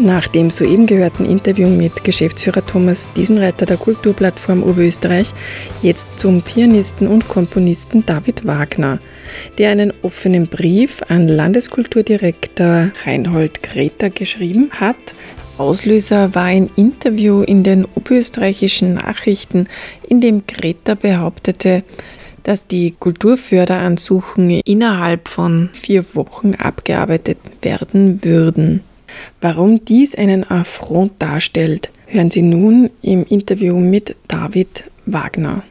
Nach dem soeben gehörten Interview mit Geschäftsführer Thomas Diesenreiter der Kulturplattform Oberösterreich jetzt zum Pianisten und Komponisten David Wagner, der einen offenen Brief an Landeskulturdirektor Reinhold Greta geschrieben hat. Auslöser war ein Interview in den oberösterreichischen Nachrichten, in dem Greta behauptete, dass die Kulturförderansuchen innerhalb von vier Wochen abgearbeitet werden würden. Warum dies einen Affront darstellt, hören Sie nun im Interview mit David Wagner.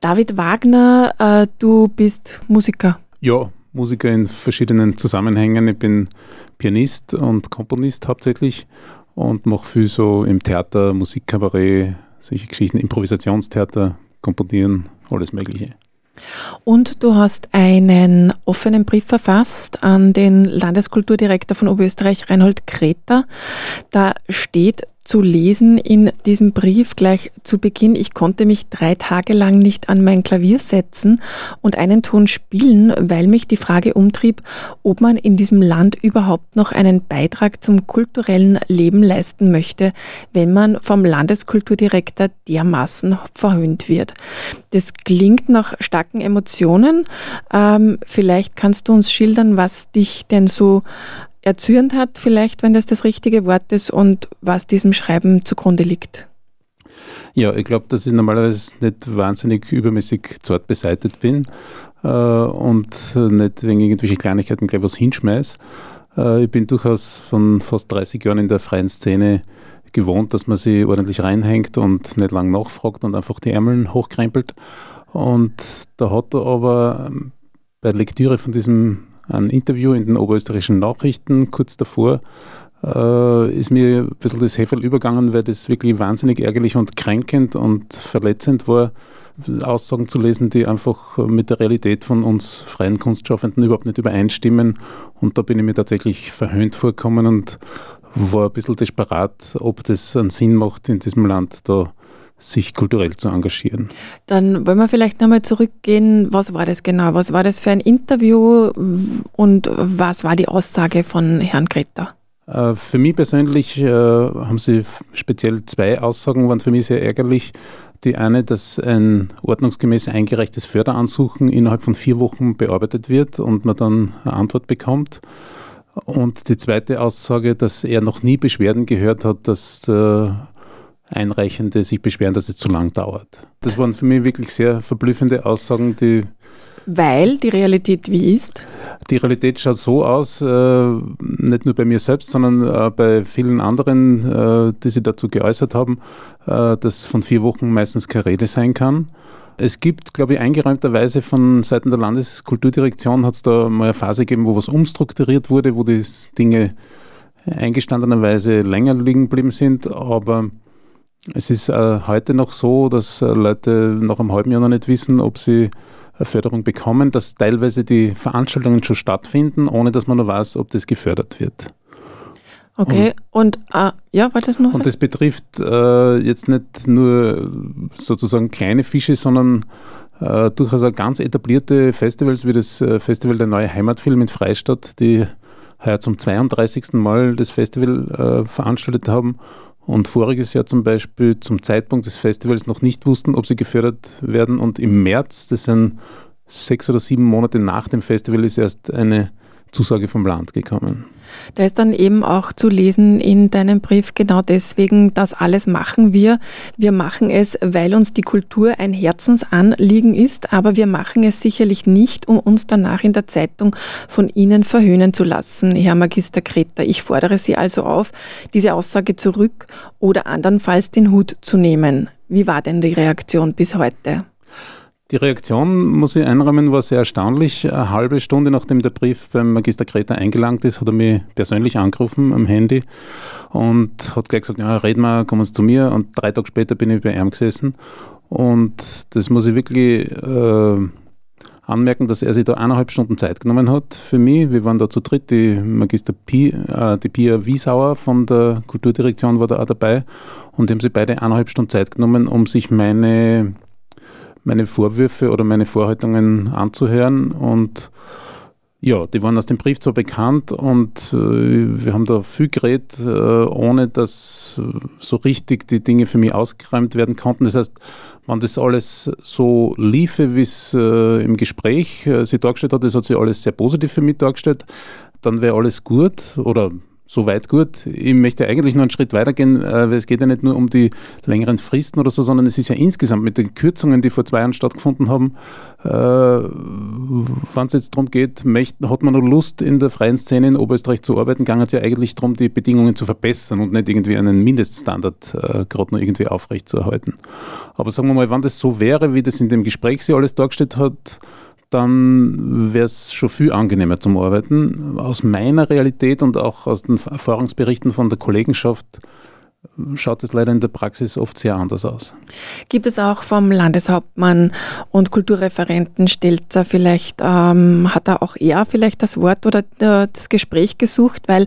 David Wagner, äh, du bist Musiker. Ja, Musiker in verschiedenen Zusammenhängen. Ich bin Pianist und Komponist hauptsächlich und mache viel so im Theater, Musikkabarett, solche Geschichten, Improvisationstheater, Komponieren, alles Mögliche. Und du hast einen offenen Brief verfasst an den Landeskulturdirektor von Oberösterreich, Reinhold Kreter. Da steht zu lesen in diesem Brief gleich zu Beginn. Ich konnte mich drei Tage lang nicht an mein Klavier setzen und einen Ton spielen, weil mich die Frage umtrieb, ob man in diesem Land überhaupt noch einen Beitrag zum kulturellen Leben leisten möchte, wenn man vom Landeskulturdirektor dermaßen verhöhnt wird. Das klingt nach starken Emotionen. Ähm, vielleicht kannst du uns schildern, was dich denn so erzürnt hat, vielleicht, wenn das das richtige Wort ist, und was diesem Schreiben zugrunde liegt? Ja, ich glaube, dass ich normalerweise nicht wahnsinnig übermäßig zart beseitigt bin äh, und nicht wegen irgendwelche Kleinigkeiten gleich was hinschmeiß. Äh, ich bin durchaus von fast 30 Jahren in der freien Szene gewohnt, dass man sich ordentlich reinhängt und nicht lang nachfragt und einfach die Ärmel hochkrempelt. Und da hat er aber bei Lektüre von diesem ein Interview in den oberösterreichischen Nachrichten kurz davor äh, ist mir ein bisschen das Heferl übergangen, weil das wirklich wahnsinnig ärgerlich und kränkend und verletzend war, Aussagen zu lesen, die einfach mit der Realität von uns freien Kunstschaffenden überhaupt nicht übereinstimmen. Und da bin ich mir tatsächlich verhöhnt vorgekommen und war ein bisschen desperat, ob das einen Sinn macht, in diesem Land da sich kulturell zu engagieren. Dann wollen wir vielleicht nochmal zurückgehen. Was war das genau? Was war das für ein Interview und was war die Aussage von Herrn Greta? Äh, für mich persönlich äh, haben Sie speziell zwei Aussagen, waren für mich sehr ärgerlich. Die eine, dass ein ordnungsgemäß eingereichtes Förderansuchen innerhalb von vier Wochen bearbeitet wird und man dann eine Antwort bekommt. Und die zweite Aussage, dass er noch nie Beschwerden gehört hat, dass der Einreichende sich beschweren, dass es zu lang dauert. Das waren für mich wirklich sehr verblüffende Aussagen, die weil die Realität wie ist? Die Realität schaut so aus, äh, nicht nur bei mir selbst, sondern äh, bei vielen anderen, äh, die sich dazu geäußert haben, äh, dass von vier Wochen meistens keine Rede sein kann. Es gibt, glaube ich, eingeräumterweise von Seiten der Landeskulturdirektion hat es da mal eine Phase gegeben, wo was umstrukturiert wurde, wo die Dinge eingestandenerweise länger liegen geblieben sind, aber es ist äh, heute noch so, dass äh, Leute nach einem halben Jahr noch nicht wissen, ob sie eine Förderung bekommen, dass teilweise die Veranstaltungen schon stattfinden, ohne dass man noch weiß, ob das gefördert wird. Okay, und, und ah, ja, war das noch? Und das betrifft äh, jetzt nicht nur sozusagen kleine Fische, sondern äh, durchaus auch ganz etablierte Festivals wie das äh, Festival der Neue Heimatfilm in Freistadt, die heuer zum 32. Mal das Festival äh, veranstaltet haben und voriges Jahr zum Beispiel zum Zeitpunkt des Festivals noch nicht wussten, ob sie gefördert werden. Und im März, das sind sechs oder sieben Monate nach dem Festival, ist erst eine Zusage vom Land gekommen. Da ist dann eben auch zu lesen in deinem Brief genau deswegen, das alles machen wir. Wir machen es, weil uns die Kultur ein Herzensanliegen ist, aber wir machen es sicherlich nicht, um uns danach in der Zeitung von Ihnen verhöhnen zu lassen, Herr Magister Kreter. Ich fordere Sie also auf, diese Aussage zurück oder andernfalls den Hut zu nehmen. Wie war denn die Reaktion bis heute? Die Reaktion, muss ich einräumen, war sehr erstaunlich. Eine halbe Stunde nachdem der Brief beim Magister Greta eingelangt ist, hat er mich persönlich angerufen am Handy und hat gleich gesagt, ja, red mal, komm uns zu mir. Und drei Tage später bin ich bei ihm gesessen. Und das muss ich wirklich äh, anmerken, dass er sich da eineinhalb Stunden Zeit genommen hat für mich. Wir waren da zu dritt, die Magister Pi, äh, die Pia Wiesauer von der Kulturdirektion war da auch dabei und die haben sich beide eineinhalb Stunden Zeit genommen, um sich meine meine Vorwürfe oder meine Vorhaltungen anzuhören und Ja, die waren aus dem Brief zwar bekannt und äh, wir haben da viel geredet, äh, ohne dass so richtig die Dinge für mich ausgeräumt werden konnten. Das heißt, wenn das alles so liefe, wie es äh, im Gespräch äh, sie dargestellt hat, das hat sie alles sehr positiv für mich dargestellt, dann wäre alles gut oder soweit gut. Ich möchte eigentlich noch einen Schritt weitergehen, äh, weil es geht ja nicht nur um die längeren Fristen oder so, sondern es ist ja insgesamt mit den Kürzungen, die vor zwei Jahren stattgefunden haben, äh, wenn es jetzt darum geht, hat man noch Lust in der freien Szene in Oberösterreich zu arbeiten, ging es ja eigentlich darum, die Bedingungen zu verbessern und nicht irgendwie einen Mindeststandard äh, gerade noch irgendwie aufrechtzuerhalten. Aber sagen wir mal, wenn das so wäre, wie das in dem Gespräch sie alles dargestellt hat, dann wäre es schon viel angenehmer zum Arbeiten. Aus meiner Realität und auch aus den Erfahrungsberichten von der Kollegenschaft schaut es leider in der Praxis oft sehr anders aus. Gibt es auch vom Landeshauptmann und Kulturreferenten Stelzer vielleicht, ähm, hat er auch er vielleicht das Wort oder äh, das Gespräch gesucht, weil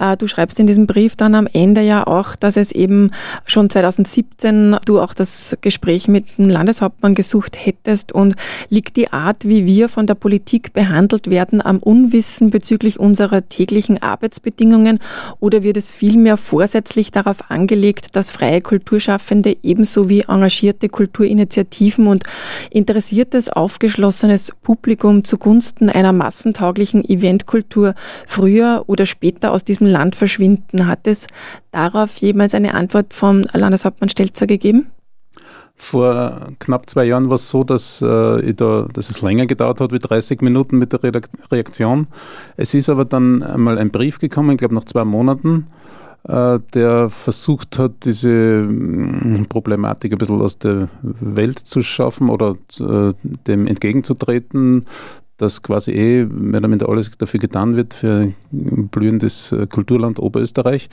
äh, du schreibst in diesem Brief dann am Ende ja auch, dass es eben schon 2017 du auch das Gespräch mit dem Landeshauptmann gesucht hättest. Und liegt die Art, wie wir von der Politik behandelt werden, am Unwissen bezüglich unserer täglichen Arbeitsbedingungen? Oder wird es vielmehr vorsätzlich darauf angelegt, dass freie Kulturschaffende ebenso wie engagierte Kulturinitiativen und interessiertes, aufgeschlossenes Publikum zugunsten einer massentauglichen Eventkultur früher oder später aus diesem Land verschwinden. Hat es darauf jemals eine Antwort vom Landeshauptmann Stelzer gegeben? Vor knapp zwei Jahren war es so, dass, äh, da, dass es länger gedauert hat wie 30 Minuten mit der Reaktion. Es ist aber dann einmal ein Brief gekommen, ich glaube nach zwei Monaten, der versucht hat, diese mm, Problematik ein bisschen aus der Welt zu schaffen oder äh, dem entgegenzutreten, dass quasi eh mehr oder minder alles dafür getan wird für ein blühendes äh, Kulturland Oberösterreich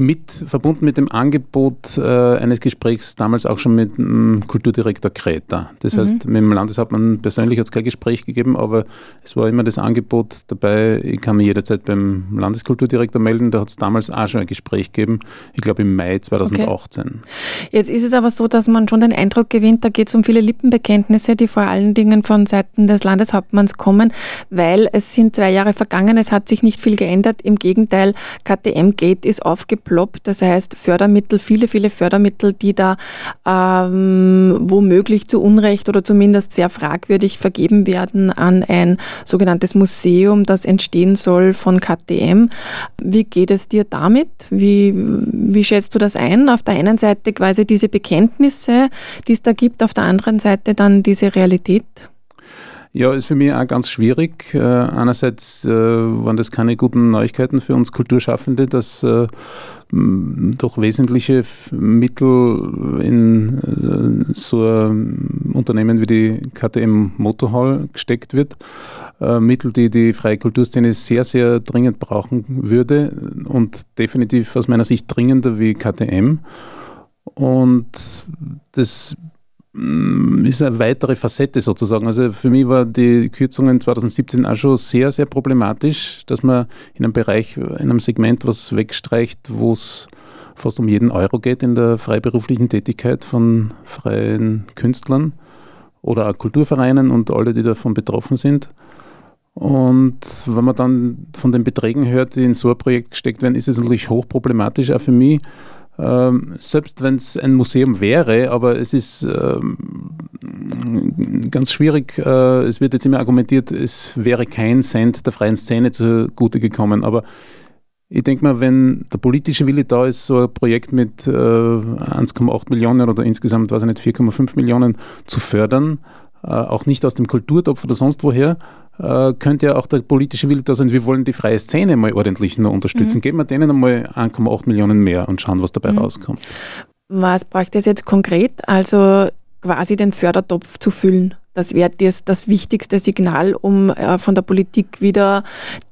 mit, verbunden mit dem Angebot äh, eines Gesprächs damals auch schon mit dem Kulturdirektor Kräter. Das mhm. heißt, mit dem Landeshauptmann persönlich hat es kein Gespräch gegeben, aber es war immer das Angebot dabei, ich kann mich jederzeit beim Landeskulturdirektor melden. Da hat es damals auch schon ein Gespräch gegeben, ich glaube im Mai 2018. Okay. Jetzt ist es aber so, dass man schon den Eindruck gewinnt, da geht es um viele Lippenbekenntnisse, die vor allen Dingen von Seiten des Landeshauptmanns kommen, weil es sind zwei Jahre vergangen, es hat sich nicht viel geändert. Im Gegenteil, KTM-Gate ist aufgebaut geploppt. Das heißt, Fördermittel, viele, viele Fördermittel, die da ähm, womöglich zu Unrecht oder zumindest sehr fragwürdig vergeben werden an ein sogenanntes Museum, das entstehen soll von KTM. Wie geht es dir damit? Wie, wie schätzt du das ein? Auf der einen Seite quasi diese Bekenntnisse, die es da gibt, auf der anderen Seite dann diese Realität? Ja, ist für mich auch ganz schwierig. Äh, einerseits äh, waren das keine guten Neuigkeiten für uns Kulturschaffende, dass äh, doch wesentliche Mittel in äh, so ein Unternehmen wie die KTM Motorhall gesteckt wird. Äh, Mittel, die die freie Kulturszene sehr, sehr dringend brauchen würde und definitiv aus meiner Sicht dringender wie KTM. Und das ist eine weitere Facette sozusagen. Also für mich war die Kürzungen 2017 auch schon sehr, sehr problematisch, dass man in einem Bereich, in einem Segment was wegstreicht, wo es fast um jeden Euro geht in der freiberuflichen Tätigkeit von freien Künstlern oder auch Kulturvereinen und alle, die davon betroffen sind. Und wenn man dann von den Beträgen hört, die in so ein Projekt gesteckt werden, ist es natürlich hochproblematisch auch für mich, ähm, selbst wenn es ein Museum wäre, aber es ist ähm, ganz schwierig. Äh, es wird jetzt immer argumentiert, es wäre kein Cent der freien Szene zugute gekommen. Aber ich denke mal, wenn der politische Wille da ist, so ein Projekt mit äh, 1,8 Millionen oder insgesamt, weiß ich nicht, 4,5 Millionen zu fördern, auch nicht aus dem Kulturtopf oder sonst woher, äh, könnte ja auch der politische Wille da sein, wir wollen die freie Szene mal ordentlich noch unterstützen. Mhm. Geben wir denen einmal 1,8 Millionen mehr und schauen, was dabei mhm. rauskommt. Was bräuchte es jetzt konkret? Also quasi den Fördertopf zu füllen. Das wäre das, das wichtigste Signal, um äh, von der Politik wieder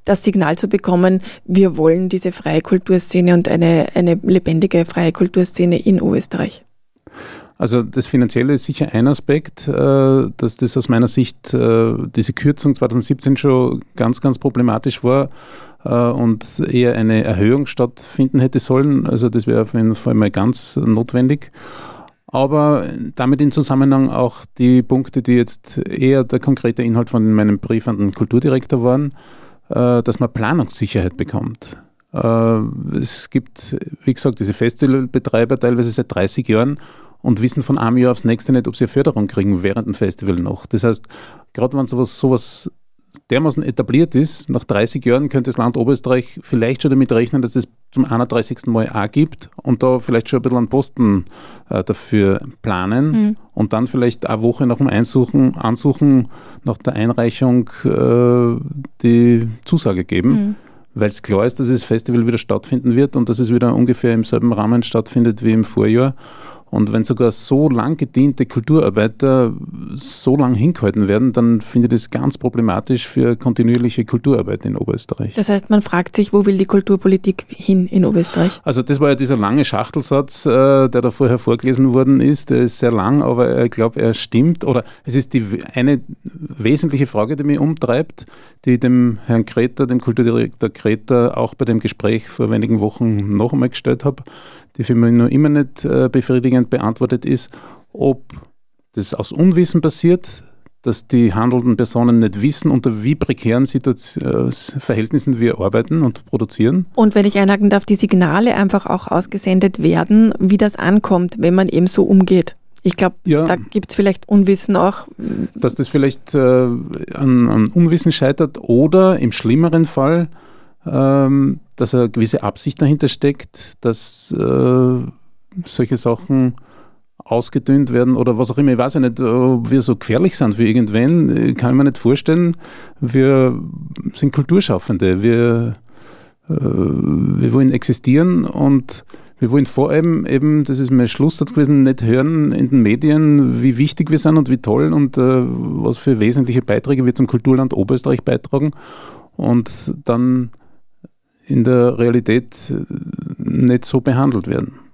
das Signal zu bekommen, wir wollen diese freie Kulturszene und eine, eine lebendige freie Kulturszene in Österreich. Also das Finanzielle ist sicher ein Aspekt, äh, dass das aus meiner Sicht äh, diese Kürzung 2017 schon ganz, ganz problematisch war äh, und eher eine Erhöhung stattfinden hätte sollen. Also das wäre auf jeden Fall mal ganz notwendig. aber damit in Zusammenhang auch die Punkte, die jetzt eher der konkrete Inhalt von meinem Brief an den Kulturdirektor waren, dass man Planungssicherheit bekommt. Es gibt, wie gesagt, diese Festivalbetreiber teilweise seit 30 Jahren und wissen von einem Jahr aufs nächste nicht, ob sie eine Förderung kriegen während dem Festival noch. Das heißt, gerade wenn sowas, sowas dermaßen etabliert ist, nach 30 Jahren könnte das Land Oberösterreich vielleicht schon damit rechnen, dass es zum 31. Mal auch gibt und da vielleicht schon ein bisschen einen Posten äh, dafür planen mhm. und dann vielleicht eine Woche nach dem Einsuchen, Ansuchen, nach der Einreichung äh, die Zusage geben. Mhm. Weil es klar ist, dass das Festival wieder stattfinden wird und dass es wieder ungefähr im selben Rahmen stattfindet wie im Vorjahr. Und wenn sogar so lang gediente Kulturarbeiter so lang hingehalten werden, dann finde ich das ganz problematisch für kontinuierliche Kulturarbeit in Oberösterreich. Das heißt, man fragt sich, wo will die Kulturpolitik hin in Oberösterreich? Also das war ja dieser lange Schachtelsatz, äh, der da vorher vorgelesen worden ist. Der ist sehr lang, aber ich glaube, er stimmt. Oder es ist die eine wesentliche Frage, die mich umtreibt, die dem Herrn Kreter, dem Kulturdirektor Kreter, auch bei dem Gespräch vor wenigen Wochen noch einmal gestellt habe die für mich noch immer nicht äh, befriedigend beantwortet ist, ob das aus Unwissen passiert, dass die handelnden Personen nicht wissen, unter wie prekären Situation, äh, Verhältnissen wir arbeiten und produzieren. Und wenn ich einhaken darf, die Signale einfach auch ausgesendet werden, wie das ankommt, wenn man eben so umgeht. Ich glaube, ja, da gibt es vielleicht Unwissen auch. Dass das vielleicht äh, an, an, Unwissen scheitert oder im schlimmeren Fall ähm, dass eine gewisse Absicht dahinter steckt, dass äh, solche Sachen ausgedünnt werden oder was auch immer. Ich weiß ja nicht, ob wir so gefährlich sind für irgendwen. Kann ich mir nicht vorstellen. Wir sind Kulturschaffende. Wir, äh, wir wollen existieren und wir wollen vor allem eben, das ist mein Schlusssatz gewesen, nicht hören in den Medien, wie wichtig wir sind und wie toll und äh, was für wesentliche Beiträge wir zum Kulturland Oberösterreich beitragen. Und dann in der Realität nicht so behandelt werden.